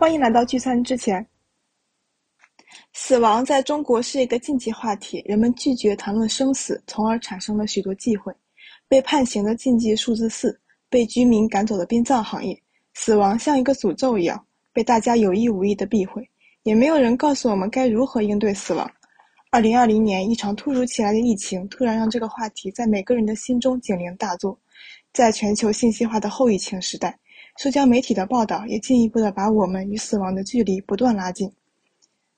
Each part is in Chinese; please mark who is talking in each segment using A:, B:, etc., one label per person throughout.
A: 欢迎来到聚餐之前。死亡在中国是一个禁忌话题，人们拒绝谈论生死，从而产生了许多忌讳。被判刑的禁忌数字四，被居民赶走的殡葬行业，死亡像一个诅咒一样被大家有意无意的避讳，也没有人告诉我们该如何应对死亡。二零二零年，一场突如其来的疫情突然让这个话题在每个人的心中警铃大作。在全球信息化的后疫情时代，社交媒体的报道也进一步的把我们与死亡的距离不断拉近。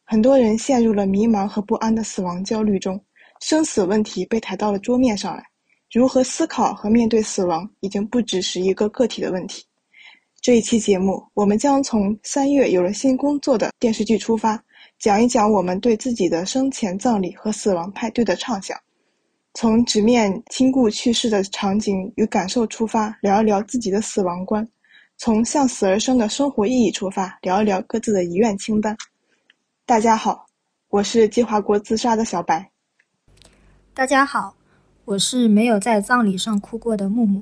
A: 很多人陷入了迷茫和不安的死亡焦虑中，生死问题被抬到了桌面上来。如何思考和面对死亡，已经不只是一个个体的问题。这一期节目，我们将从三月有了新工作的电视剧出发，讲一讲我们对自己的生前葬礼和死亡派对的畅想；从直面亲故去世的场景与感受出发，聊一聊自己的死亡观；从向死而生的生活意义出发，聊一聊各自的遗愿清单。大家好，我是计划过自杀的小白。
B: 大家好。我是没有在葬礼上哭过的木木。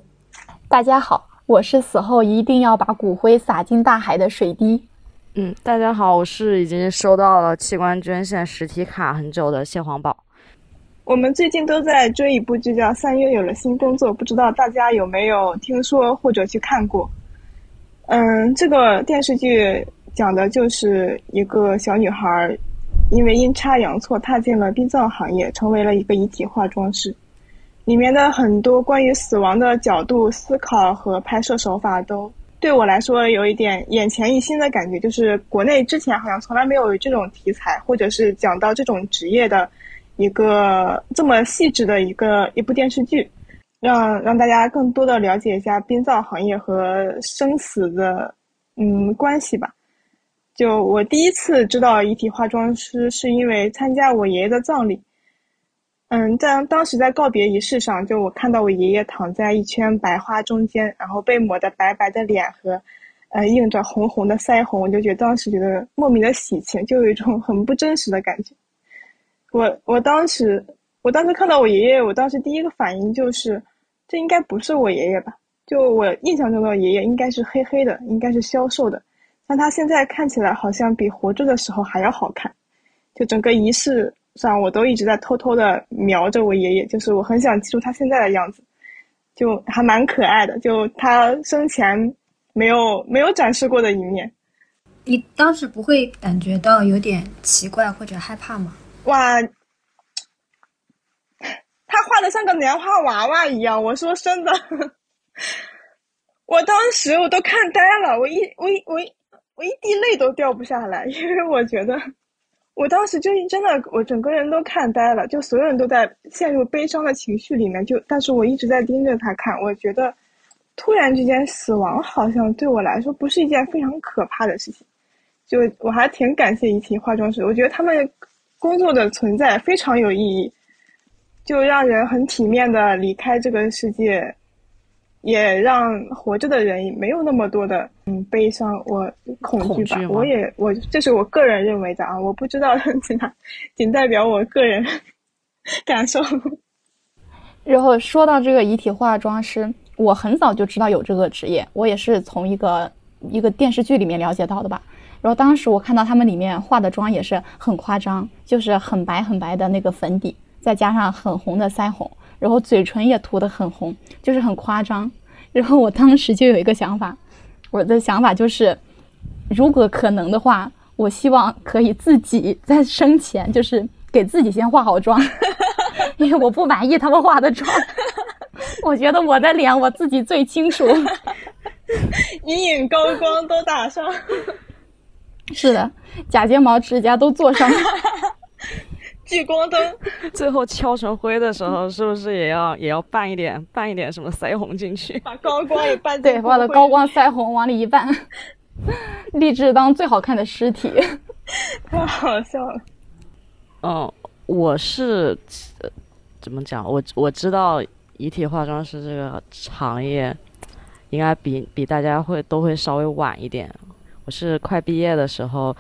C: 大家好，我是死后一定要把骨灰撒进大海的水滴。
D: 嗯，大家好，我是已经收到了器官捐献实体卡很久的蟹黄堡。
A: 我们最近都在追一部剧叫《三月有了新工作》，不知道大家有没有听说或者去看过？嗯，这个电视剧讲的就是一个小女孩，因为阴差阳错踏进了殡葬行业，成为了一个遗体化妆师。里面的很多关于死亡的角度思考和拍摄手法，都对我来说有一点眼前一新的感觉。就是国内之前好像从来没有这种题材，或者是讲到这种职业的一个这么细致的一个一部电视剧，让让大家更多的了解一下殡葬行业和生死的嗯关系吧。就我第一次知道遗体化妆师，是因为参加我爷爷的葬礼。嗯，在当时在告别仪式上，就我看到我爷爷躺在一圈白花中间，然后被抹的白白的脸和，呃，映着红红的腮红，我就觉得当时觉得莫名的喜庆，就有一种 很不真实的感觉。我我当时我当时看到我爷爷，我当时第一个反应就是，这应该不是我爷爷吧？就我印象中的爷爷应该是黑黑的，应该是消瘦的，但他现在看起来好像比活着的时候还要好看，就整个仪式。上我都一直在偷偷的瞄着我爷爷，就是我很想记住他现在的样子，就还蛮可爱的，就他生前没有没有展示过的一面。
B: 你当时不会感觉到有点奇怪或者害怕吗？
A: 哇，他画的像个棉花娃娃一样，我说真的，我当时我都看呆了，我一我一我一我一滴泪都掉不下来，因为我觉得。我当时就真的，我整个人都看呆了，就所有人都在陷入悲伤的情绪里面。就，但是我一直在盯着他看。我觉得，突然之间死亡好像对我来说不是一件非常可怕的事情。就我还挺感谢遗体化妆师，我觉得他们工作的存在非常有意义，就让人很体面的离开这个世界。也让活着的人没有那么多的嗯悲伤，我恐惧吧。我也我这是我个人认为的啊，我不知道其他，仅代表我个人 感受。
C: 然后说到这个遗体化妆师，我很早就知道有这个职业，我也是从一个一个电视剧里面了解到的吧。然后当时我看到他们里面化的妆也是很夸张，就是很白很白的那个粉底，再加上很红的腮红。然后嘴唇也涂得很红，就是很夸张。然后我当时就有一个想法，我的想法就是，如果可能的话，我希望可以自己在生前就是给自己先化好妆，因为我不满意他们化的妆。我觉得我的脸我自己最清楚，
A: 阴影高光都打上。
C: 是的，假睫毛、指甲都做上。
A: 聚光灯，
D: 最后敲成灰的时候，是不是也要也要拌一点拌一点什么腮红进去？
A: 把高光也拌
C: 对，把我的高光腮红往里一拌，立志当最好看的尸体，
A: 太好笑了。
D: 嗯，我是怎么讲？我我知道遗体化妆师这个行业，应该比比大家会都会稍微晚一点。我是快毕业的时候。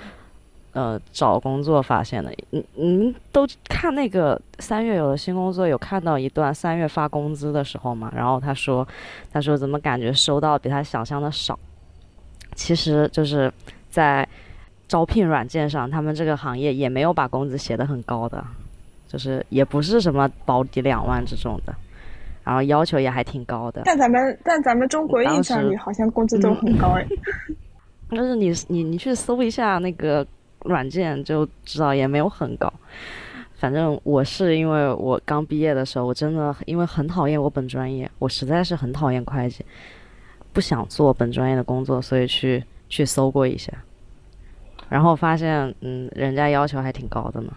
D: 呃，找工作发现的，你你们都看那个三月有了新工作，有看到一段三月发工资的时候吗？然后他说，他说怎么感觉收到比他想象的少？其实就是在招聘软件上，他们这个行业也没有把工资写得很高的，就是也不是什么保底两万这种的，然后要求也还挺高的。
A: 但咱们但咱们中国印象里好像工资都很高哎。
D: 但是你你你去搜一下那个软件就知道，也没有很高。反正我是因为我刚毕业的时候，我真的因为很讨厌我本专业，我实在是很讨厌会计，不想做本专业的工作，所以去去搜过一下，然后发现嗯，人家要求还挺高的呢。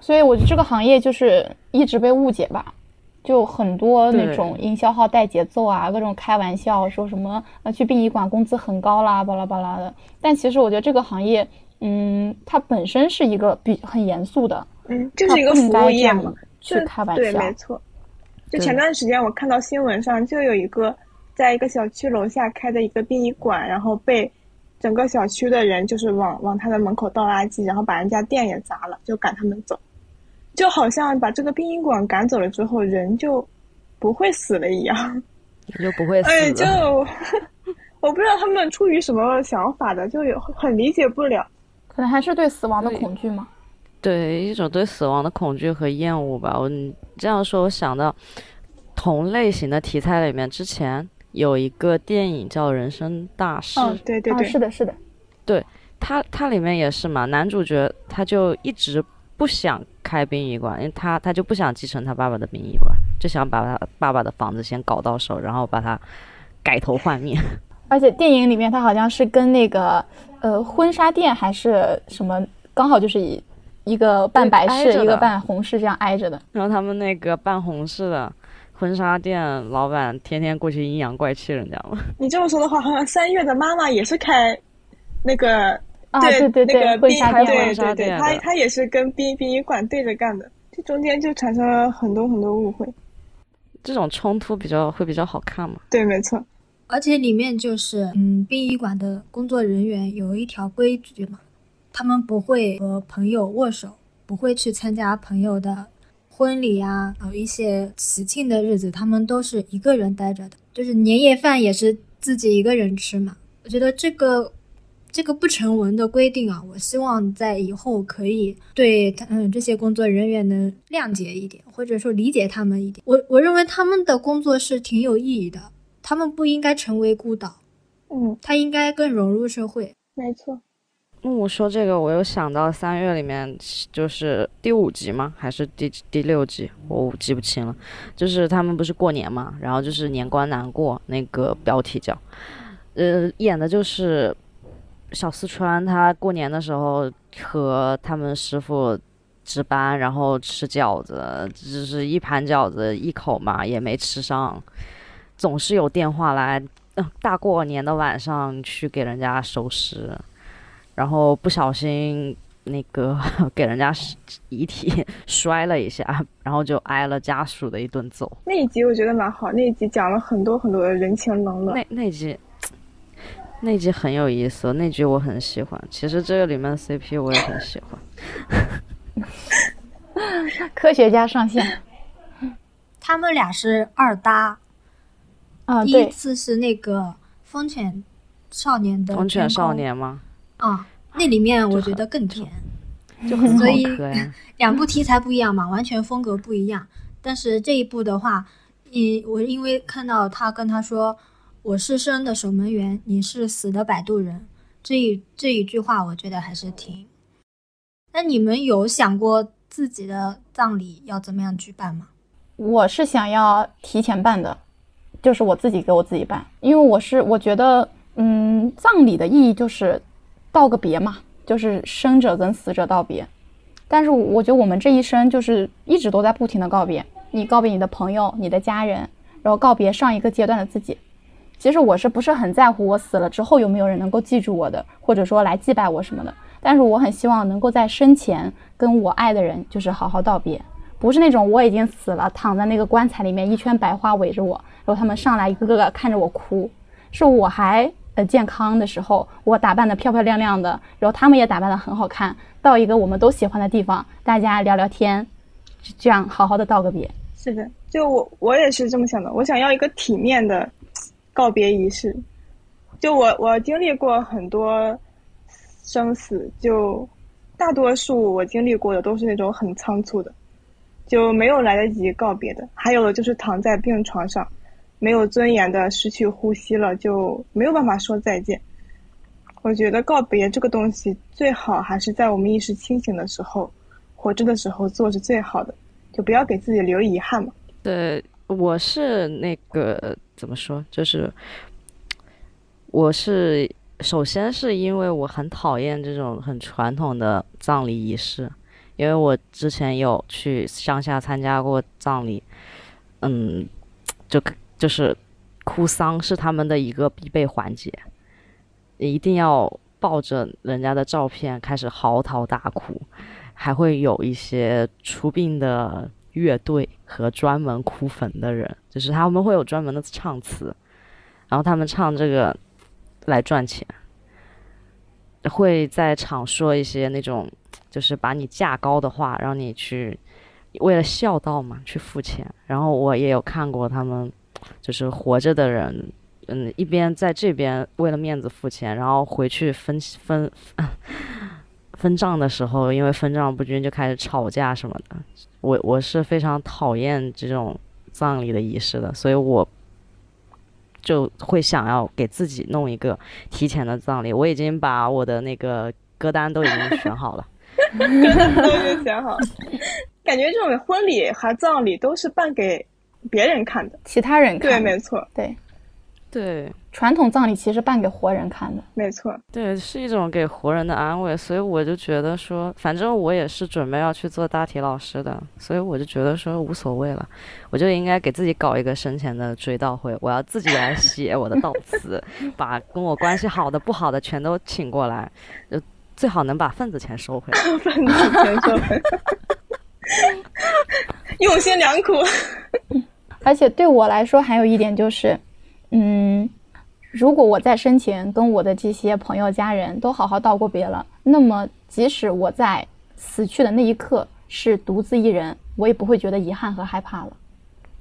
C: 所以我觉得这个行业就是一直被误解吧，就很多那种营销号带节奏啊，各种开玩笑说什么呃去殡仪馆工资很高啦，巴拉巴拉的。但其实我觉得这个行业。嗯，它本身是一个比很严肃的，
A: 嗯，就是一个服务业嘛，
C: 去开玩笑，
A: 对，没错。就前段时间我看到新闻上，就有一个在一个小区楼下开的一个殡仪馆，然后被整个小区的人就是往往他的门口倒垃圾，然后把人家店也砸了，就赶他们走，就好像把这个殡仪馆赶走了之后，人就不会死了一样，
D: 就不会死。
A: 哎，就 我不知道他们出于什么想法的，就有很理解不了。
C: 可能还是对死亡的恐惧吗？
D: 对，一种对死亡的恐惧和厌恶吧。我这样说，我想到同类型的题材里面，之前有一个电影叫《人生大事》。
A: 哦，对对对，
C: 是的，是的。
D: 对，它它里面也是嘛，男主角他就一直不想开殡仪馆，因为他他就不想继承他爸爸的殡仪馆，就想把他爸爸的房子先搞到手，然后把它改头换面。
C: 而且电影里面他好像是跟那个。呃，婚纱店还是什么，刚好就是一一个办白事，一个办红事，这样挨着的。
D: 然后他们那个办红事的婚纱店老板天天过去阴阳怪气人家嘛。
A: 你这么说的话，好像三月的妈妈也是开那个
C: 对
A: 对
C: 对
A: 那个婚
C: 纱
A: 店，对对对，他他也是跟殡殡仪馆对着干的，这中间就产生了很多很多误会。
D: 这种冲突比较会比较好看嘛？
A: 对，没错。
B: 而且里面就是，嗯，殡仪馆的工作人员有一条规矩嘛，他们不会和朋友握手，不会去参加朋友的婚礼啊，有一些喜庆的日子，他们都是一个人待着的，就是年夜饭也是自己一个人吃嘛。我觉得这个这个不成文的规定啊，我希望在以后可以对嗯这些工作人员能谅解一点，或者说理解他们一点。我我认为他们的工作是挺有意义的。他们不应该成为孤岛，
A: 嗯，
B: 他应该更融入社会。
A: 没错。
D: 嗯，我说这个，我又想到三月里面就是第五集吗？还是第第六集？我记不清了。就是他们不是过年嘛，然后就是年关难过，那个标题叫，呃，演的就是小四川，他过年的时候和他们师傅值班，然后吃饺子，只是一盘饺子一口嘛，也没吃上。总是有电话来，大过年的晚上去给人家收尸，然后不小心那个 给人家遗体 摔了一下，然后就挨了家属的一顿揍。
A: 那一集我觉得蛮好，那一集讲了很多很多的人情冷暖。
D: 那那集，那集很有意思，那集我很喜欢。其实这个里面的 CP 我也很喜欢。
C: 科学家上线，
B: 他们俩是二搭。啊第一次是那个风犬少年的
D: 风犬少年吗？
B: 啊，那里面我觉得更甜，
D: 就很
B: 所以 两部题材不一样嘛，完全风格不一样。但是这一部的话，你我因为看到他跟他说我是生的守门员，你是死的摆渡人，这一这一句话，我觉得还是挺。那你们有想过自己的葬礼要怎么样举办吗？
C: 我是想要提前办的。就是我自己给我自己办，因为我是我觉得，嗯，葬礼的意义就是道个别嘛，就是生者跟死者道别。但是我觉得我们这一生就是一直都在不停的告别，你告别你的朋友、你的家人，然后告别上一个阶段的自己。其实我是不是很在乎我死了之后有没有人能够记住我的，或者说来祭拜我什么的？但是我很希望能够在生前跟我爱的人就是好好道别。不是那种我已经死了，躺在那个棺材里面，一圈白花围着我，然后他们上来一个个看着我哭。是我还呃健康的时候，我打扮的漂漂亮亮的，然后他们也打扮的很好看，到一个我们都喜欢的地方，大家聊聊天，这样好好的道个别。
A: 是的，就我我也是这么想的，我想要一个体面的告别仪式。就我我经历过很多生死，就大多数我经历过的都是那种很仓促的，就没有来得及告别的。还有的就是躺在病床上，没有尊严的失去呼吸了，就没有办法说再见。我觉得告别这个东西，最好还是在我们意识清醒的时候，活着的时候做是最好的，就不要给自己留遗憾嘛。
D: 对，我是那个怎么说，就是我是首先是因为我很讨厌这种很传统的葬礼仪式，因为我之前有去乡下参加过葬礼，嗯，就就是哭丧是他们的一个必备环节。一定要抱着人家的照片开始嚎啕大哭，还会有一些出殡的乐队和专门哭坟的人，就是他们会有专门的唱词，然后他们唱这个来赚钱，会在场说一些那种就是把你价高的话，让你去为了孝道嘛去付钱。然后我也有看过他们就是活着的人。嗯，一边在这边为了面子付钱，然后回去分分分账的时候，因为分账不均就开始吵架什么的。我我是非常讨厌这种葬礼的仪式的，所以我就会想要给自己弄一个提前的葬礼。我已经把我的那个歌单都已经选好了，
A: 歌单都已经选好。感觉这种婚礼和葬礼都是办给别人看的，
C: 其他人看。
A: 对，没错，
C: 对。
D: 对，
C: 传统葬礼其实办给活人看的，
A: 没错。
D: 对，是一种给活人的安慰，所以我就觉得说，反正我也是准备要去做大体老师的，所以我就觉得说无所谓了，我就应该给自己搞一个生前的追悼会，我要自己来写我的悼词，把跟我关系好的、不好的全都请过来，就最好能把份子钱收回来。
A: 份子钱收回来，用心良苦。
C: 而且对我来说，还有一点就是。嗯，如果我在生前跟我的这些朋友、家人都好好道过别了，那么即使我在死去的那一刻是独自一人，我也不会觉得遗憾和害怕了，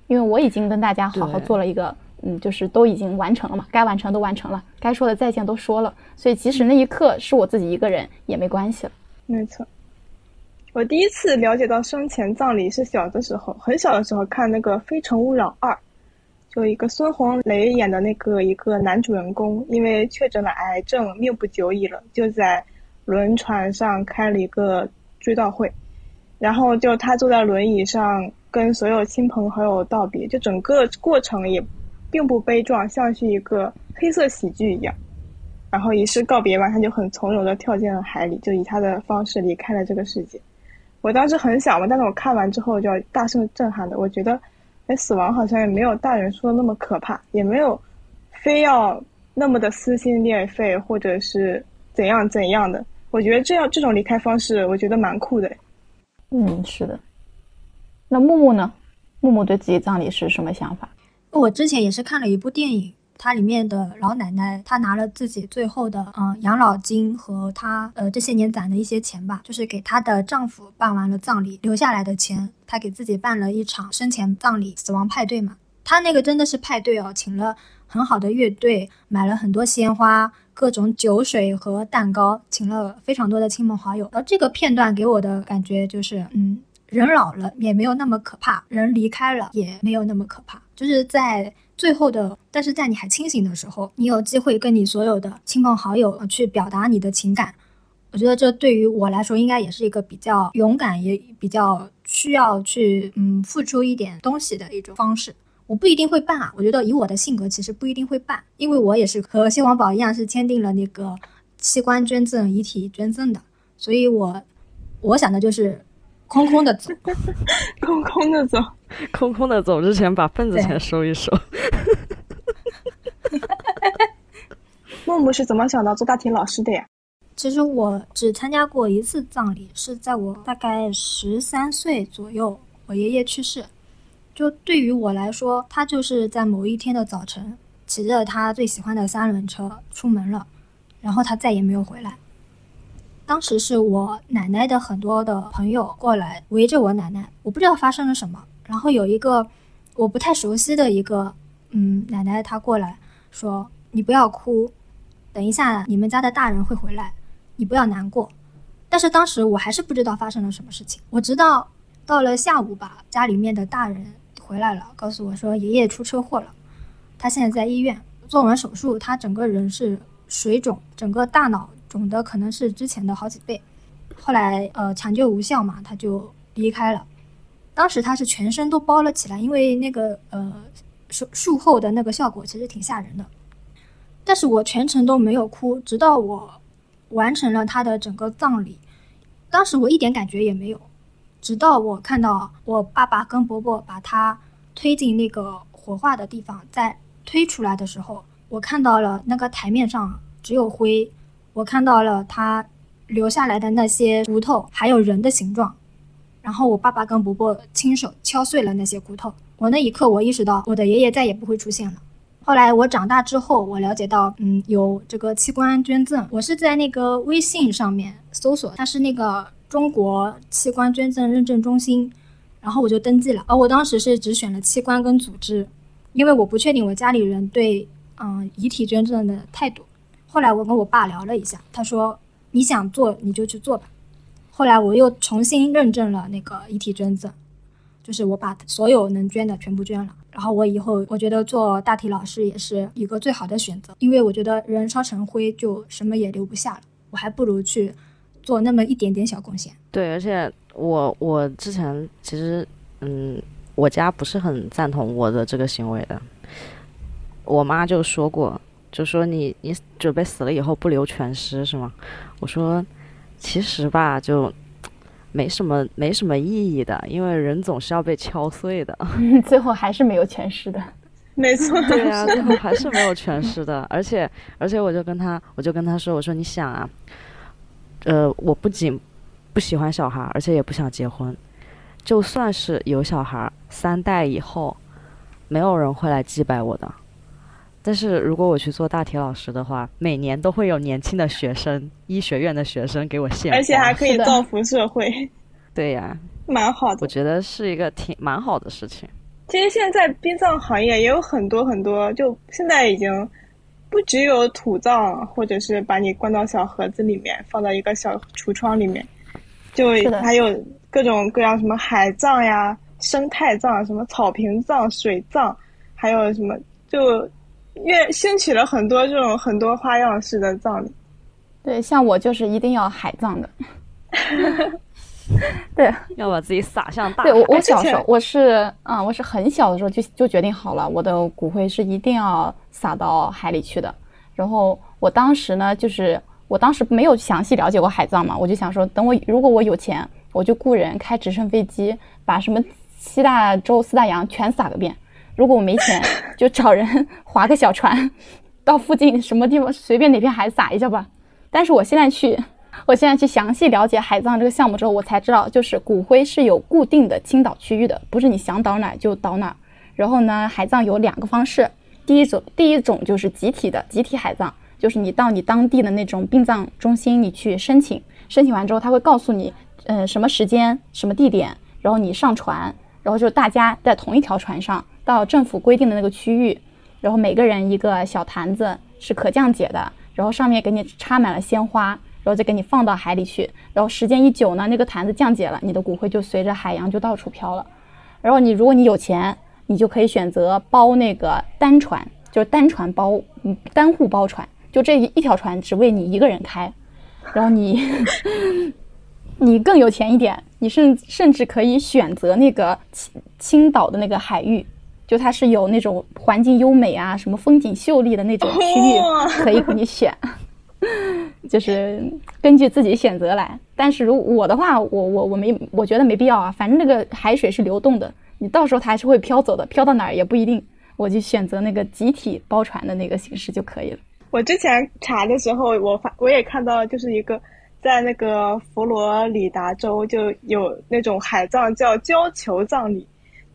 C: 因为我已经跟大家好好做了一个，嗯，就是都已经完成了嘛，该完成都完成了，该说的再见都说了，所以即使那一刻是我自己一个人也没关系了。
A: 没错，我第一次了解到生前葬礼是小的时候，很小的时候看那个《非诚勿扰二》。就一个孙红雷演的那个一个男主人公，因为确诊了癌症，命不久矣了，就在轮船上开了一个追悼会，然后就他坐在轮椅上跟所有亲朋好友道别，就整个过程也并不悲壮，像是一个黑色喜剧一样。然后仪式告别完，他就很从容的跳进了海里，就以他的方式离开了这个世界。我当时很小嘛，但是我看完之后就要大声震撼的，我觉得。哎，死亡好像也没有大人说的那么可怕，也没有非要那么的撕心裂肺，或者是怎样怎样的。我觉得这样这种离开方式，我觉得蛮酷的。
C: 嗯，是的。那木木呢？木木对自己葬礼是什么想法？
B: 我之前也是看了一部电影。它里面的老奶奶，她拿了自己最后的嗯养老金和她呃这些年攒的一些钱吧，就是给她的丈夫办完了葬礼留下来的钱，她给自己办了一场生前葬礼死亡派对嘛。她那个真的是派对哦，请了很好的乐队，买了很多鲜花、各种酒水和蛋糕，请了非常多的亲朋好友。而这个片段给我的感觉就是，嗯，人老了也没有那么可怕，人离开了也没有那么可怕，就是在。最后的，但是在你还清醒的时候，你有机会跟你所有的亲朋好友去表达你的情感。我觉得这对于我来说，应该也是一个比较勇敢，也比较需要去嗯付出一点东西的一种方式。我不一定会办啊，我觉得以我的性格，其实不一定会办，因为我也是和谢王宝一样，是签订了那个器官捐赠、遗体捐赠的，所以我我想的就是空空的 走，
A: 空空的走。
D: 空空的走之前，把份子钱收一收。
A: 木木是怎么想到做大体老师的呀？
B: 其实我只参加过一次葬礼，是在我大概十三岁左右，我爷爷去世。就对于我来说，他就是在某一天的早晨，骑着他最喜欢的三轮车出门了，然后他再也没有回来。当时是我奶奶的很多的朋友过来围着我奶奶，我不知道发生了什么。然后有一个我不太熟悉的一个嗯奶奶，她过来说：“你不要哭，等一下你们家的大人会回来，你不要难过。”但是当时我还是不知道发生了什么事情。我直到到了下午吧，家里面的大人回来了，告诉我说爷爷出车祸了，他现在在医院做完手术，他整个人是水肿，整个大脑肿的可能是之前的好几倍。后来呃抢救无效嘛，他就离开了。当时他是全身都包了起来，因为那个呃术术后的那个效果其实挺吓人的。但是我全程都没有哭，直到我。完成了他的整个葬礼，当时我一点感觉也没有，直到我看到我爸爸跟伯伯把他推进那个火化的地方，在推出来的时候，我看到了那个台面上只有灰，我看到了他留下来的那些骨头，还有人的形状，然后我爸爸跟伯伯亲手敲碎了那些骨头，我那一刻我意识到我的爷爷再也不会出现了。后来我长大之后，我了解到，嗯，有这个器官捐赠。我是在那个微信上面搜索，它是那个中国器官捐赠认证中心，然后我就登记了。而我当时是只选了器官跟组织，因为我不确定我家里人对嗯遗体捐赠的态度。后来我跟我爸聊了一下，他说你想做你就去做吧。后来我又重新认证了那个遗体捐赠，就是我把所有能捐的全部捐了。然后我以后我觉得做大体老师也是一个最好的选择，因为我觉得人烧成灰就什么也留不下了，我还不如去做那么一点点小贡献。
D: 对，而且我我之前其实嗯，我家不是很赞同我的这个行为的，我妈就说过，就说你你准备死了以后不留全尸是吗？我说其实吧就。没什么，没什么意义的，因为人总是要被敲碎的，
C: 最后还是没有全尸的。
A: 没错，
D: 对呀，最后还是没有全尸的。而且，而且，我就跟他，我就跟他说，我说你想啊，呃，我不仅不喜欢小孩，而且也不想结婚。就算是有小孩，三代以后，没有人会来祭拜我的。但是如果我去做大体老师的话，每年都会有年轻的学生，医学院的学生给我献
A: 而且还可以造福社会。
D: 对呀，
A: 蛮好的。
D: 我觉得是一个挺蛮好的事情。
A: 其实现在殡葬行业也有很多很多，就现在已经不只有土葬，或者是把你关到小盒子里面，放到一个小橱窗里面，就还有各种各样什么海葬呀、生态葬、什么草坪葬、水葬，还有什么就。越兴起了很多这种很多花样式的葬礼，
C: 对，像我就是一定要海葬的，对，
D: 要把自己撒向大
C: 海。对我，我小时候我是啊，我是很小的时候就就决定好了，我的骨灰是一定要撒到海里去的。然后我当时呢，就是我当时没有详细了解过海葬嘛，我就想说，等我如果我有钱，我就雇人开直升飞机，把什么七大洲四大洋全撒个遍。如果我没钱，就找人划个小船，到附近什么地方随便哪片海撒一下吧。但是我现在去，我现在去详细了解海葬这个项目之后，我才知道，就是骨灰是有固定的倾倒区域的，不是你想倒哪就倒哪。然后呢，海葬有两个方式，第一种第一种就是集体的集体海葬，就是你到你当地的那种殡葬中心，你去申请，申请完之后他会告诉你，嗯，什么时间、什么地点，然后你上船，然后就大家在同一条船上。到政府规定的那个区域，然后每个人一个小坛子是可降解的，然后上面给你插满了鲜花，然后再给你放到海里去，然后时间一久呢，那个坛子降解了，你的骨灰就随着海洋就到处飘了。然后你如果你有钱，你就可以选择包那个单船，就是单船包，嗯，单户包船，就这一条船只为你一个人开，然后你。你更有钱一点，你甚甚至可以选择那个青青岛的那个海域。就它是有那种环境优美啊，什么风景秀丽的那种区域可以给你选，就是根据自己选择来。但是如我的话，我我我没我觉得没必要啊，反正那个海水是流动的，你到时候它还是会飘走的，飘到哪儿也不一定。我就选择那个集体包船的那个形式就可以了。
A: 我之前查的时候，我发我也看到，就是一个在那个佛罗里达州就有那种海葬叫胶球葬礼。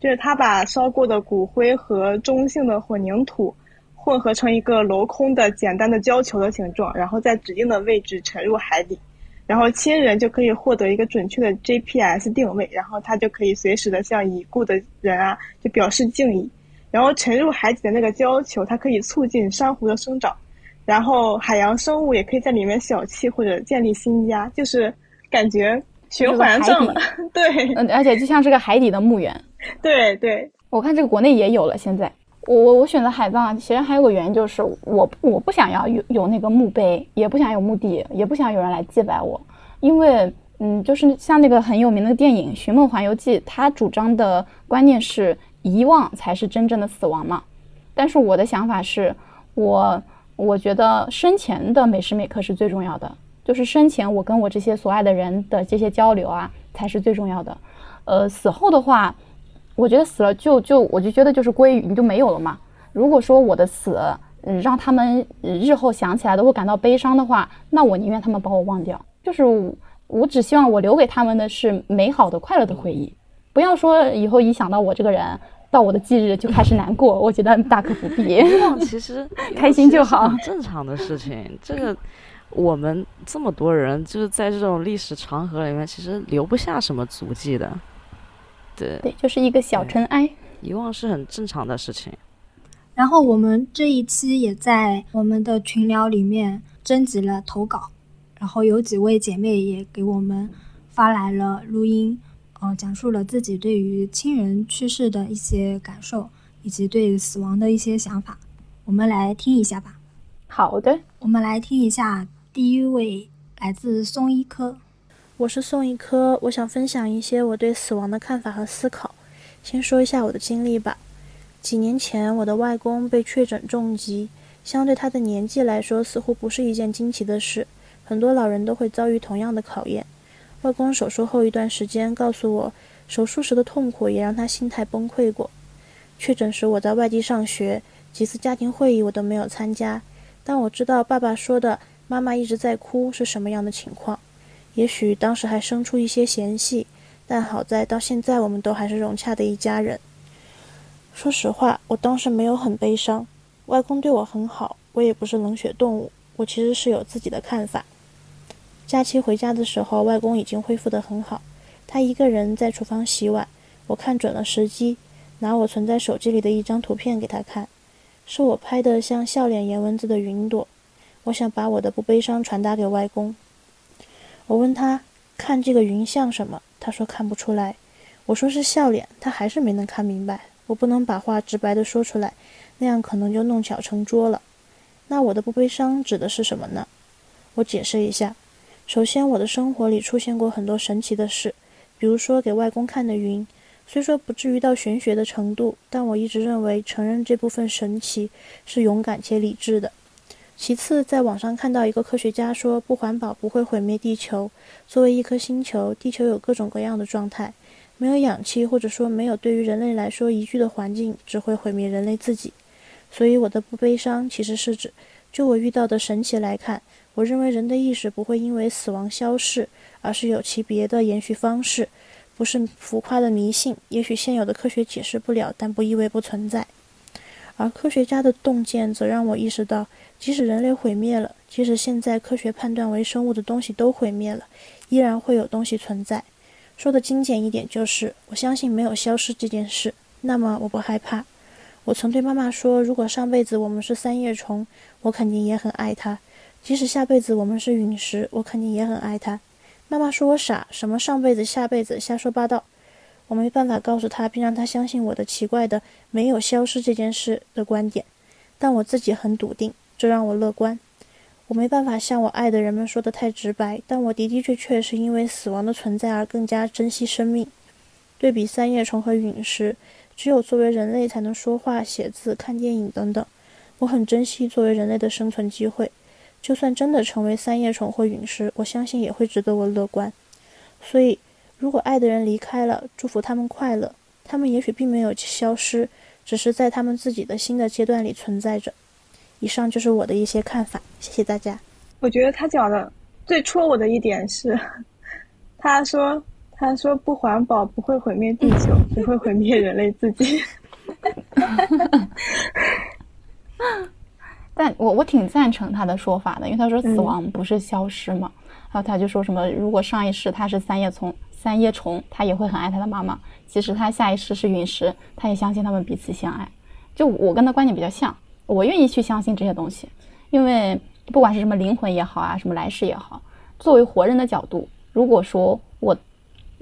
A: 就是他把烧过的骨灰和中性的混凝土混合成一个镂空的简单的胶球的形状，然后在指定的位置沉入海底，然后亲人就可以获得一个准确的 GPS 定位，然后他就可以随时的向已故的人啊就表示敬意。然后沉入海底的那个胶球，它可以促进珊瑚的生长，然后海洋生物也可以在里面小憩或者建立新家，就是感觉循环上了。对，
C: 嗯，而且就像是个海底的墓园。
A: 对对，
C: 我看这个国内也有了。现在，我我我选择海葬，其实还有个原因就是我我不想要有有那个墓碑，也不想有墓地，也不想有人来祭拜我，因为嗯，就是像那个很有名的电影《寻梦环游记》，它主张的观念是遗忘才是真正的死亡嘛。但是我的想法是，我。我觉得生前的每时每刻是最重要的，就是生前我跟我这些所爱的人的这些交流啊，才是最重要的。呃，死后的话，我觉得死了就就我就觉得就是归于你就没有了嘛。如果说我的死，嗯，让他们日后想起来都会感到悲伤的话，那我宁愿他们把我忘掉。就是我只希望我留给他们的是美好的、快乐的回忆，不要说以后一想到我这个人。到我的忌日就开始难过，我觉得大可不必。
D: 其实
C: 开心就好，
D: 正常的事情。这个我们这么多人，就是在这种历史长河里面，其实留不下什么足迹的。对
C: 对，就是一个小尘埃。
D: 遗忘是很正常的事情。
B: 然后我们这一期也在我们的群聊里面征集了投稿，然后有几位姐妹也给我们发来了录音。呃，讲述了自己对于亲人去世的一些感受，以及对死亡的一些想法，我们来听一下吧。
C: 好的，
B: 我们来听一下第一位来自松一科。
E: 我是宋一科，我想分享一些我对死亡的看法和思考。先说一下我的经历吧。几年前，我的外公被确诊重疾，相对他的年纪来说，似乎不是一件惊奇的事。很多老人都会遭遇同样的考验。外公手术后一段时间，告诉我手术时的痛苦也让他心态崩溃过。确诊时我在外地上学，几次家庭会议我都没有参加。但我知道爸爸说的“妈妈一直在哭”是什么样的情况。也许当时还生出一些嫌隙，但好在到现在我们都还是融洽的一家人。说实话，我当时没有很悲伤。外公对我很好，我也不是冷血动物，我其实是有自己的看法。假期回家的时候，外公已经恢复得很好。他一个人在厨房洗碗。我看准了时机，拿我存在手机里的一张图片给他看，是我拍的像笑脸颜文字的云朵。我想把我的不悲伤传达给外公。我问他看这个云像什么，他说看不出来。我说是笑脸，他还是没能看明白。我不能把话直白地说出来，那样可能就弄巧成拙了。那我的不悲伤指的是什么呢？我解释一下。首先，我的生活里出现过很多神奇的事，比如说给外公看的云，虽说不至于到玄学的程度，但我一直认为承认这部分神奇是勇敢且理智的。其次，在网上看到一个科学家说，不环保不会毁灭地球。作为一颗星球，地球有各种各样的状态，没有氧气，或者说没有对于人类来说宜居的环境，只会毁灭人类自己。所以，我的不悲伤其实是指，就我遇到的神奇来看。我认为人的意识不会因为死亡消逝，而是有其别的延续方式，不是浮夸的迷信。也许现有的科学解释不了，但不意味不存在。而科学家的洞见则让我意识到，即使人类毁灭了，即使现在科学判断为生物的东西都毁灭了，依然会有东西存在。说的精简一点，就是我相信没有消失这件事。那么我不害怕。我曾对妈妈说，如果上辈子我们是三叶虫，我肯定也很爱她。即使下辈子我们是陨石，我肯定也很爱他。妈妈说我傻，什么上辈子、下辈子，瞎说八道。我没办法告诉他，并让他相信我的奇怪的没有消失这件事的观点，但我自己很笃定，这让我乐观。我没办法像我爱的人们说的太直白，但我的的确确是因为死亡的存在而更加珍惜生命。对比三叶虫和陨石，只有作为人类才能说话、写字、看电影等等。我很珍惜作为人类的生存机会。就算真的成为三叶虫或陨石，我相信也会值得我乐观。所以，如果爱的人离开了，祝福他们快乐。他们也许并没有消失，只是在他们自己的新的阶段里存在着。以上就是我的一些看法，谢谢大家。
A: 我觉得他讲的最戳我的一点是，他说他说不环保不会毁灭地球，只会毁灭人类自己。
C: 但我我挺赞成他的说法的，因为他说死亡不是消失嘛，然后他就说什么如果上一世他是三叶虫，三叶虫他也会很爱他的妈妈，其实他下一世是陨石，他也相信他们彼此相爱。就我跟他观点比较像，我愿意去相信这些东西，因为不管是什么灵魂也好啊，什么来世也好，作为活人的角度，如果说我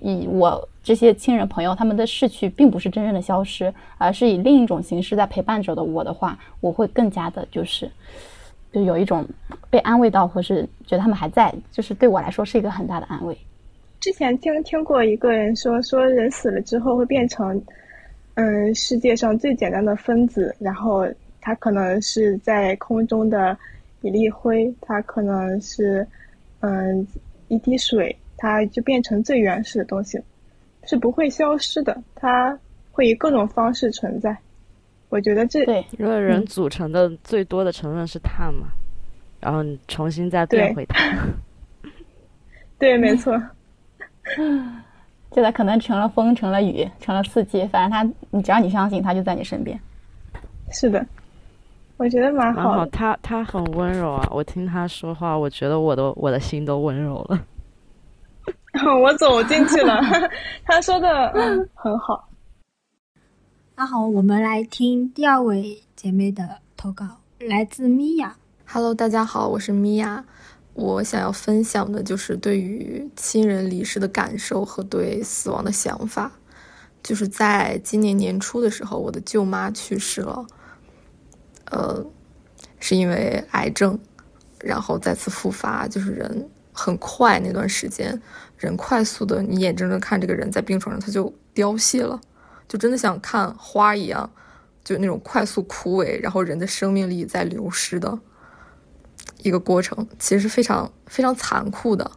C: 以我这些亲人朋友他们的逝去并不是真正的消失，而是以另一种形式在陪伴着的我的话，我会更加的就是就有一种被安慰到，或是觉得他们还在，就是对我来说是一个很大的安慰。
A: 之前听听过一个人说，说人死了之后会变成，嗯，世界上最简单的分子，然后它可能是在空中的一粒灰，它可能是，嗯，一滴水，它就变成最原始的东西，是不会消失的，它会以各种方式存在。我觉得这
C: 对，
D: 因为人组成的最多的成分是碳嘛，然后你重新再变回碳。
A: 对，没错。
C: 现在可能成了风，成了雨，成了四季，反正它，你只要你相信，它就在你身边。
A: 是的，我觉得蛮好。
D: 他他很温柔啊，我听他说话，我觉得我的我的心都温柔了。
A: 我走进去了，他说的嗯很好。
B: 那好，我们来听第二位姐妹的投稿，来自米娅。
F: Hello，大家好，我是米娅。我想要分享的就是对于亲人离世的感受和对死亡的想法。就是在今年年初的时候，我的舅妈去世了，呃，是因为癌症，然后再次复发。就是人很快那段时间，人快速的，你眼睁睁看这个人在病床上他就凋谢了，就真的像看花一样，就那种快速枯萎，然后人的生命力在流失的。一个过程其实是非常非常残酷的，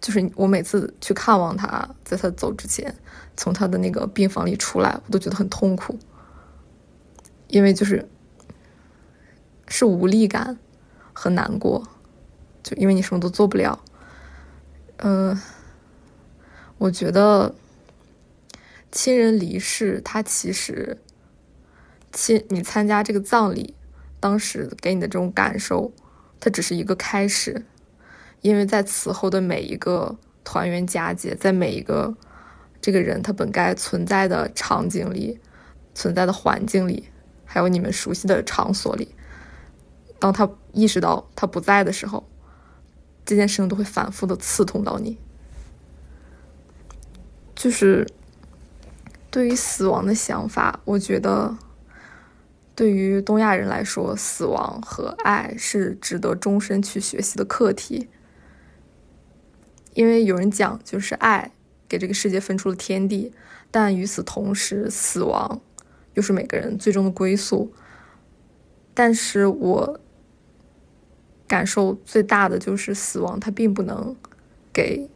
F: 就是我每次去看望他，在他走之前，从他的那个病房里出来，我都觉得很痛苦，因为就是是无力感和难过，就因为你什么都做不了。嗯，我觉得亲人离世，他其实亲你参加这个葬礼，当时给你的这种感受。它只是一个开始，因为在此后的每一个团圆佳节，在每一个这个人他本该存在的场景里、存在的环境里，还有你们熟悉的场所里，当他意识到他不在的时候，这件事情都会反复的刺痛到你。就是对于死亡的想法，我觉得。对于东亚人来说，死亡和爱是值得终身去学习的课题。因为有人讲，就是爱给这个世界分出了天地，但与此同时，死亡又是每个人最终的归宿。但是我感受最大的就是，死亡它并不能给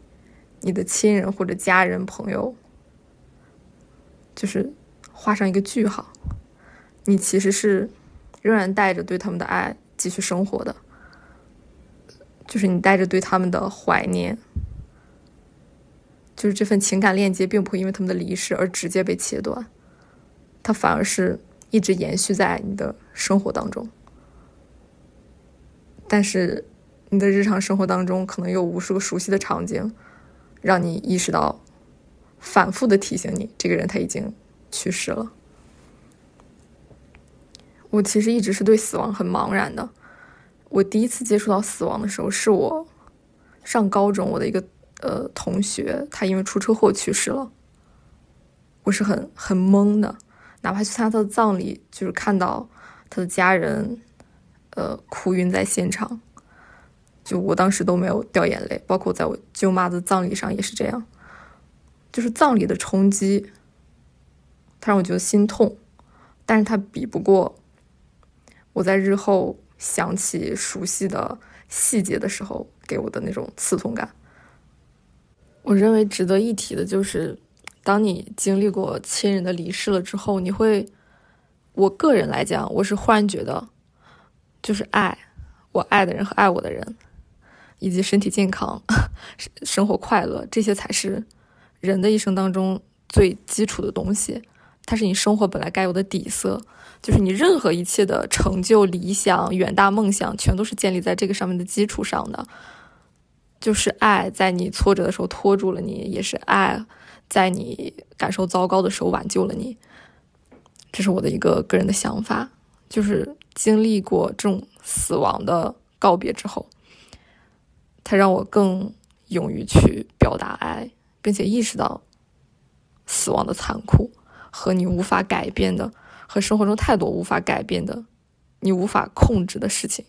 F: 你的亲人或者家人、朋友，就是画上一个句号。你其实是仍然带着对他们的爱继续生活的，就是你带着对他们的怀念，就是这份情感链接并不会因为他们的离世而直接被切断，它反而是一直延续在你的生活当中。但是你的日常生活当中可能有无数个熟悉的场景，让你意识到，反复的提醒你，这个人他已经去世了。我其实一直是对死亡很茫然的。我第一次接触到死亡的时候，是我上高中，我的一个呃同学，他因为出车祸去世了。我是很很懵的，哪怕去参加他的葬礼，就是看到他的家人，呃，哭晕在现场，就我当时都没有掉眼泪。包括在我舅妈的葬礼上也是这样，就是葬礼的冲击，他让我觉得心痛，但是他比不过。我在日后想起熟悉的细节的时候，给我的那种刺痛感。我认为值得一提的就是，当你经历过亲人的离世了之后，你会，我个人来讲，我是忽然觉得，就是爱我爱的人和爱我的人，以及身体健康、生活快乐，这些才是人的一生当中最基础的东西，它是你生活本来该有的底色。就是你任何一切的成就、理想、远大梦想，全都是建立在这个上面的基础上的。就是爱在你挫折的时候拖住了你，也是爱在你感受糟糕的时候挽救了你。这是我的一个个人的想法。就是经历过这种死亡的告别之后，它让我更勇于去表达爱，并且意识到死亡的残酷和你无法改变的，和生活中太多无法改变的，你无法控制的事情。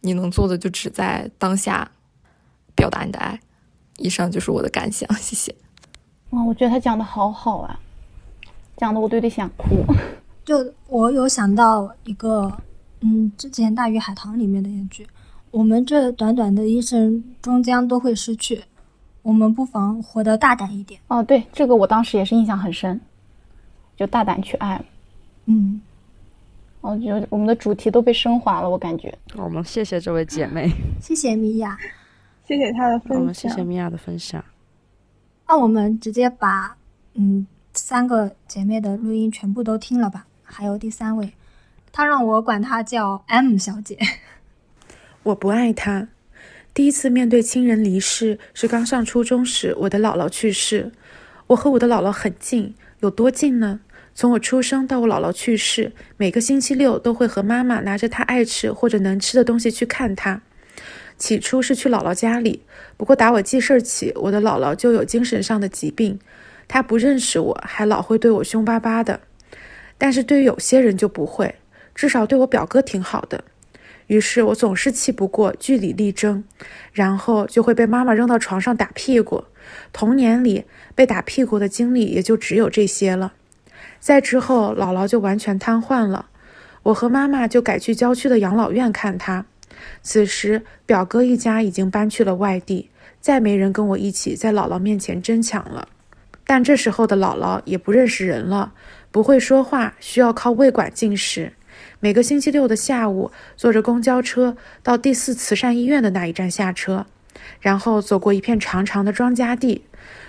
F: 你能做的就只在当下表达你的爱。以上就是我的感想，谢谢。
C: 哇，我觉得他讲的好好啊，讲的我都有点想哭。
B: 就我有想到一个，嗯，之前《大鱼海棠》里面的一句：“我们这短短的一生，终将都会失去，我们不妨活得大胆一点。”
C: 哦，对，这个我当时也是印象很深，就大胆去爱。
B: 嗯，
C: 哦，就我们的主题都被升华了，我感觉。
D: 我们谢谢这位姐妹，
B: 谢谢米娅，
A: 谢谢她的
D: 我
A: 分
D: 们谢。谢米娅的分享。
B: 那我们直接把嗯三个姐妹的录音全部都听了吧。还有第三位，她让我管她叫 M 小姐。
G: 我不爱他。第一次面对亲人离世是刚上初中时，我的姥姥去世。我和我的姥姥很近，有多近呢？从我出生到我姥姥去世，每个星期六都会和妈妈拿着她爱吃或者能吃的东西去看她。起初是去姥姥家里，不过打我记事起，我的姥姥就有精神上的疾病，她不认识我，还老会对我凶巴巴的。但是对于有些人就不会，至少对我表哥挺好的。于是我总是气不过，据理力争，然后就会被妈妈扔到床上打屁股。童年里被打屁股的经历也就只有这些了。再之后，姥姥就完全瘫痪了，我和妈妈就改去郊区的养老院看她。此时，表哥一家已经搬去了外地，再没人跟我一起在姥姥面前争抢了。但这时候的姥姥也不认识人了，不会说话，需要靠胃管进食。每个星期六的下午，坐着公交车到第四慈善医院的那一站下车，然后走过一片长长的庄稼地。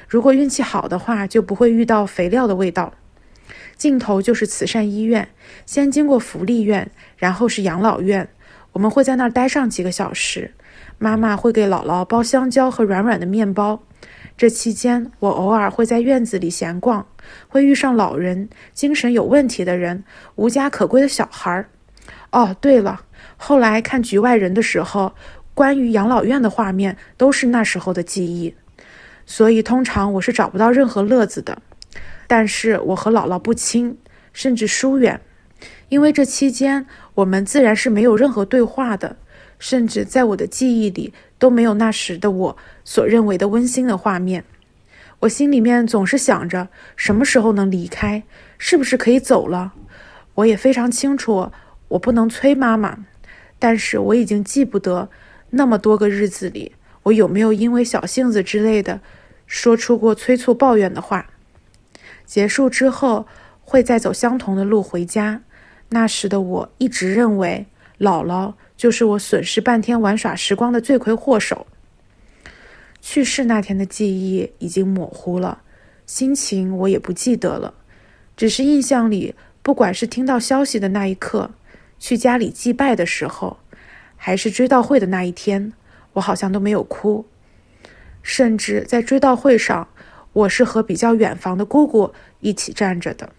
G: 如果运气好的话，就不会遇到肥料的味道。尽头就是慈善医院，先经过福利院，然后是养老院。我们会在那儿待上几个小时。妈妈会给姥姥包香蕉和软软的面包。这期间，我偶尔会在院子里闲逛，会遇上老人、精神有问题的人、无家可归的小孩儿。哦，对了，后来看《局外人》的时候，关于养老院的画面都是那时候的记忆，所以通常我是找不到任何乐子的。但是我和姥姥不亲，甚至疏远，因为这期间我们自然是没有任何对话的，甚至在我的记忆里都没有那时的我所认为的温馨的画面。我心里面总是想着什么时候能离开，是不是可以走了？我也非常清楚，我不能催妈妈，但是我已经记不得那么多个日子里，我有没有因为小性子之类的说出过催促抱怨的话。结束之后，会再走相同的路回家。那时的我一直认为，姥姥就是我损失半天玩耍时光的罪魁祸首。去世那天的记忆已经模糊了，心情我也不记得了，只是印象里，不管是听到消息的那一刻，去家里祭拜的时候，还是追悼会的那一天，我好像都没有哭。甚至在追悼会上，我是和比较远房的姑姑一起站着的。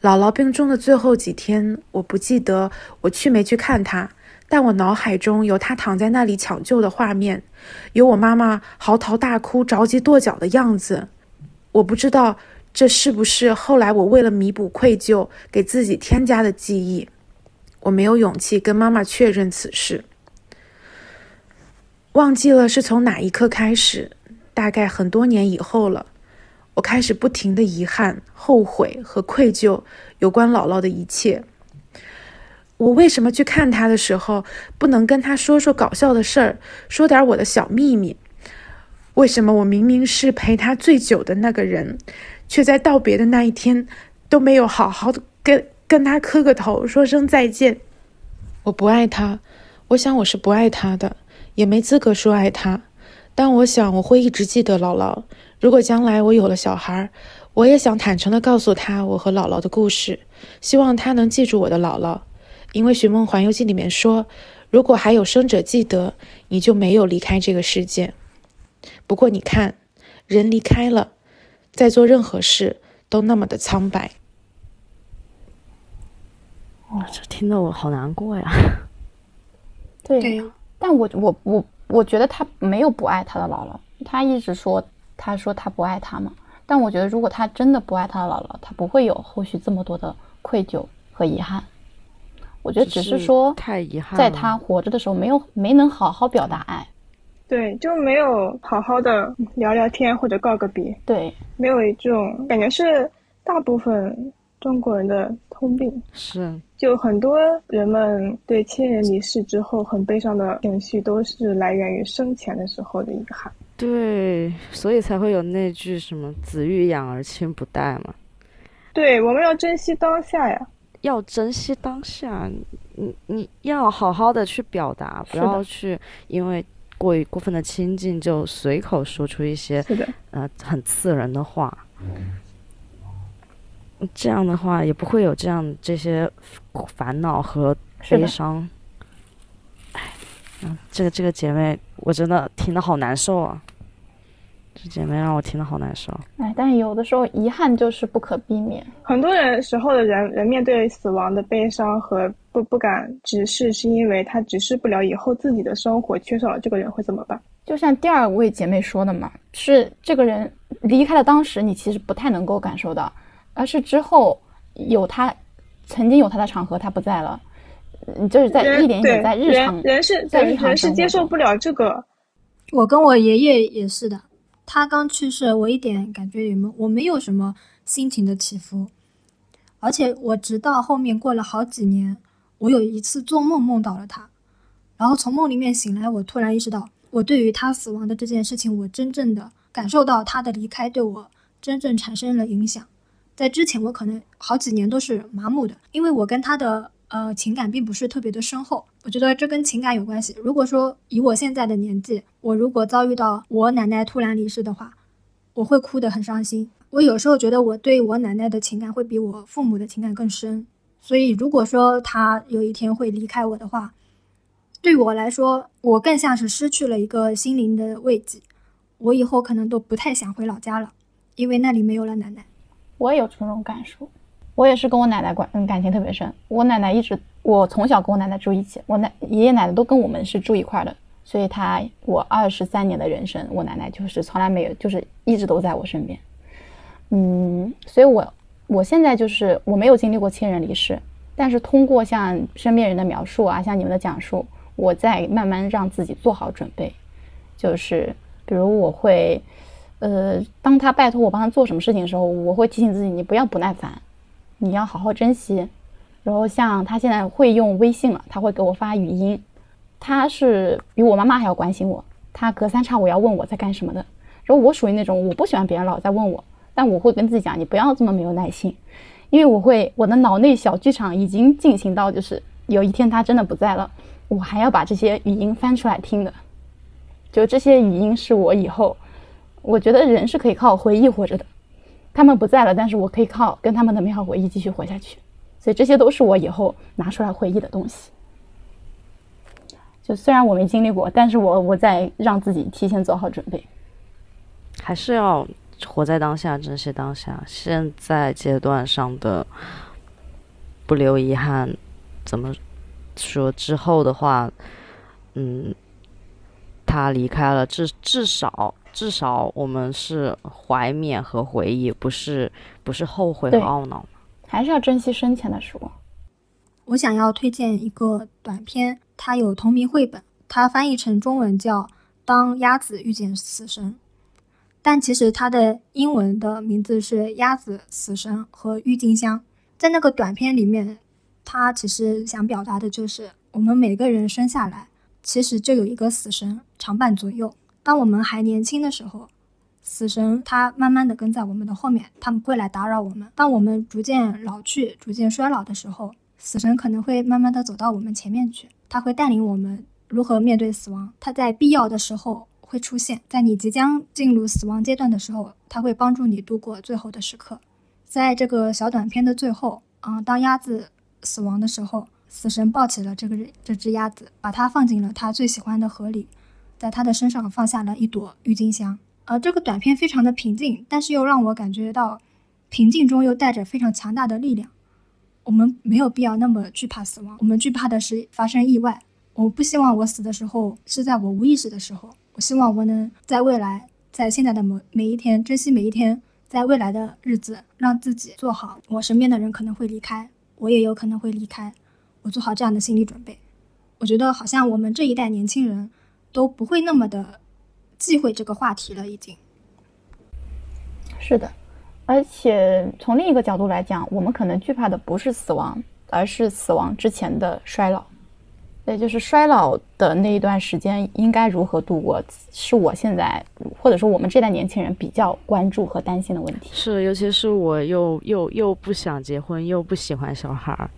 G: 姥姥病重的最后几天，我不记得我去没去看她，但我脑海中有她躺在那里抢救的画面，有我妈妈嚎啕大哭、着急跺脚的样子。我不知道这是不是后来我为了弥补愧疚给自己添加的记忆。我没有勇气跟妈妈确认此事，忘记了是从哪一刻开始，大概很多年以后了。我开始不停的遗憾、后悔和愧疚有关姥姥的一切。我为什么去看她的时候不能跟她说说搞笑的事儿，说点我的小秘密？为什么我明明是陪她最久的那个人，却在道别的那一天都没有好好的跟跟她磕个头，说声再见？我不爱她，我想我是不爱她的，也没资格说爱她。但我想我会一直记得姥姥。如果将来我有了小孩，我也想坦诚地告诉他我和姥姥的故事，希望他能记住我的姥姥，因为《寻梦环游记》里面说，如果还有生者记得，你就没有离开这个世界。不过你看，人离开了，在做任何事都那么的苍白。
C: 哦，
D: 哇，这听得我好难过呀。
C: 对，
B: 对呀，
C: 但我我我我觉得他没有不爱他的姥姥，他一直说他说他不爱他嘛。但我觉得如果他真的不爱他姥姥，他不会有后续这么多的愧疚和遗憾。我觉得只是说
D: 太遗憾，
C: 在他活着的时候没有没能好好表达爱。
A: 对，就没有好好的聊聊天或者告个别，
C: 对，
A: 没有这种感觉是大部分中国人的通病。
D: 是
A: 就很多人们对亲人离世之后很悲伤的情绪，都是来源于生前的时候的遗憾。
D: 对，所以才会有那句什么“子欲养而亲不待”嘛。
A: 对，我们要珍惜当下呀。
D: 要珍惜当下，你你要好好的去表达，不要去因为过于过分的亲近就随口说出一些呃很刺人的话。这样的话也不会有这样这些烦恼和悲伤。这个这个姐妹，我真的听得好难受啊！这姐妹让我听得好难受。
C: 哎，但有的时候遗憾就是不可避免。
A: 很多人时候的人人面对死亡的悲伤和不不敢直视，是因为他直视不了以后自己的生活缺少了这个人会怎么办。
C: 就像第二位姐妹说的嘛，是这个人离开了当时，你其实不太能够感受到，而是之后有他曾经有他的场合，他不在了，嗯，就是在一点一点在日常
A: 人人是
C: 在日常
A: 人是接受不了这个，
B: 我跟我爷爷也是的，他刚去世，我一点感觉也没，我没有什么心情的起伏，而且我直到后面过了好几年，我有一次做梦梦到了他，然后从梦里面醒来，我突然意识到，我对于他死亡的这件事情，我真正的感受到他的离开对我真正产生了影响。在之前，我可能好几年都是麻木的，因为我跟他的呃情感并不是特别的深厚。我觉得这跟情感有关系。如果说以我现在的年纪，我如果遭遇到我奶奶突然离世的话，我会哭得很伤心。我有时候觉得我对我奶奶的情感会比我父母的情感更深。所以，如果说她有一天会离开我的话，对我来说，我更像是失去了一个心灵的慰藉。我以后可能都不太想回老家了，因为那里没有了奶奶。
C: 我也有这种感受，我也是跟我奶奶关嗯感情特别深。我奶奶一直，我从小跟我奶奶住一起，我奶爷爷奶奶都跟我们是住一块儿的，所以她我二十三年的人生，我奶奶就是从来没有，就是一直都在我身边。嗯，所以我我现在就是我没有经历过亲人离世，但是通过像身边人的描述啊，像你们的讲述，我在慢慢让自己做好准备，就是比如我会。呃，当他拜托我帮他做什么事情的时候，我会提醒自己，你不要不耐烦，你要好好珍惜。然后像他现在会用微信了，他会给我发语音，他是比我妈妈还要关心我，他隔三差五要问我在干什么的。然后我属于那种我不喜欢别人老在问我，但我会跟自己讲，你不要这么没有耐心，因为我会我的脑内小剧场已经进行到就是有一天他真的不在了，我还要把这些语音翻出来听的，就这些语音是我以后。我觉得人是可以靠回忆活着的，他们不在了，但是我可以靠跟他们的美好回忆继续活下去，所以这些都是我以后拿出来回忆的东西。就虽然我没经历过，但是我我在让自己提前做好准备，
D: 还是要活在当下，珍惜当下。现在阶段上的不留遗憾，怎么说之后的话，嗯，他离开了，至至少。至少我们是怀缅和回忆，不是不是后悔和懊恼。
C: 还是要珍惜生前的时光。
B: 我想要推荐一个短片，它有同名绘本，它翻译成中文叫《当鸭子遇见死神》，但其实它的英文的名字是《鸭子、死神和郁金香》。在那个短片里面，它其实想表达的就是，我们每个人生下来，其实就有一个死神常伴左右。当我们还年轻的时候，死神他慢慢的跟在我们的后面，他们会来打扰我们。当我们逐渐老去、逐渐衰老的时候，死神可能会慢慢的走到我们前面去，他会带领我们如何面对死亡。他在必要的时候会出现，在你即将进入死亡阶段的时候，他会帮助你度过最后的时刻。在这个小短片的最后，啊，当鸭子死亡的时候，死神抱起了这个人这只鸭子，把它放进了他最喜欢的河里。在他的身上放下了一朵郁金香，而这个短片非常的平静，但是又让我感觉到平静中又带着非常强大的力量。我们没有必要那么惧怕死亡，我们惧怕的是发生意外。我不希望我死的时候是在我无意识的时候，我希望我能在未来，在现在的某每一天，珍惜每一天，在未来的日子，让自己做好。我身边的人可能会离开，我也有可能会离开，我做好这样的心理准备。我觉得好像我们这一代年轻人都不会那么的忌讳这个话题了，已经。
C: 是的。而且从另一个角度来讲，我们可能惧怕的不是死亡，而是死亡之前的衰老。对，就是衰老的那一段时间应该如何度过，是我现在或者说我们这代年轻人比较关注和担心的问题。
D: 是，尤其是我又又又不想结婚，又不喜欢小孩儿。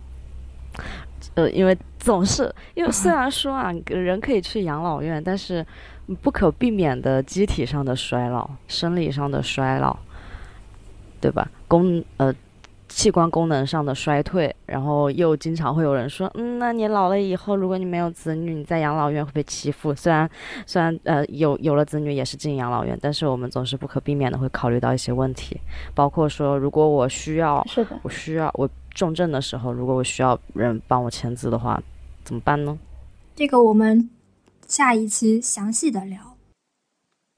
D: 呃，因为总是因为虽然说啊，人可以去养老院，但是不可避免的机体上的衰老，生理上的衰老。对吧？功呃，器官功能上的衰退，然后又经常会有人说，嗯，那你老了以后，如果你没有子女，你在养老院会被欺负。虽然虽然呃有有了子女也是进养老院，但是我们总是不可避免的会考虑到一些问题，包括说，如果我需要，
C: 是的，
D: 我需要我重症的时候，如果我需要人帮我签字的话，怎么办呢？
B: 这个我们下一期详细的聊。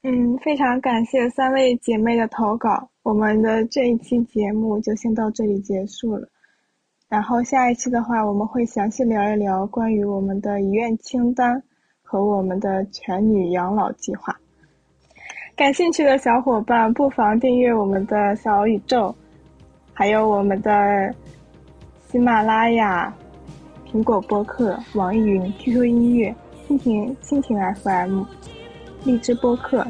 A: 嗯，非常感谢三位姐妹的投稿，我们的这一期节目就先到这里结束了。然后下一期的话，我们会详细聊一聊关于我们的遗愿清单和我们的全女养老计划。感兴趣的小伙伴不妨订阅我们的小宇宙，还有我们的喜马拉雅、苹果播客、网易云、QQ 音乐、蜻蜓蜻蜓 FM。荔枝播客、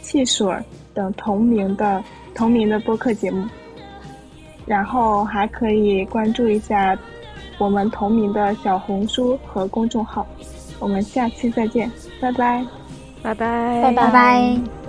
A: 汽水等同名的同名的播客节目，然后还可以关注一下我们同名的小红书和公众号。我们下期再见，拜拜，
D: 拜拜，
C: 拜
B: 拜拜。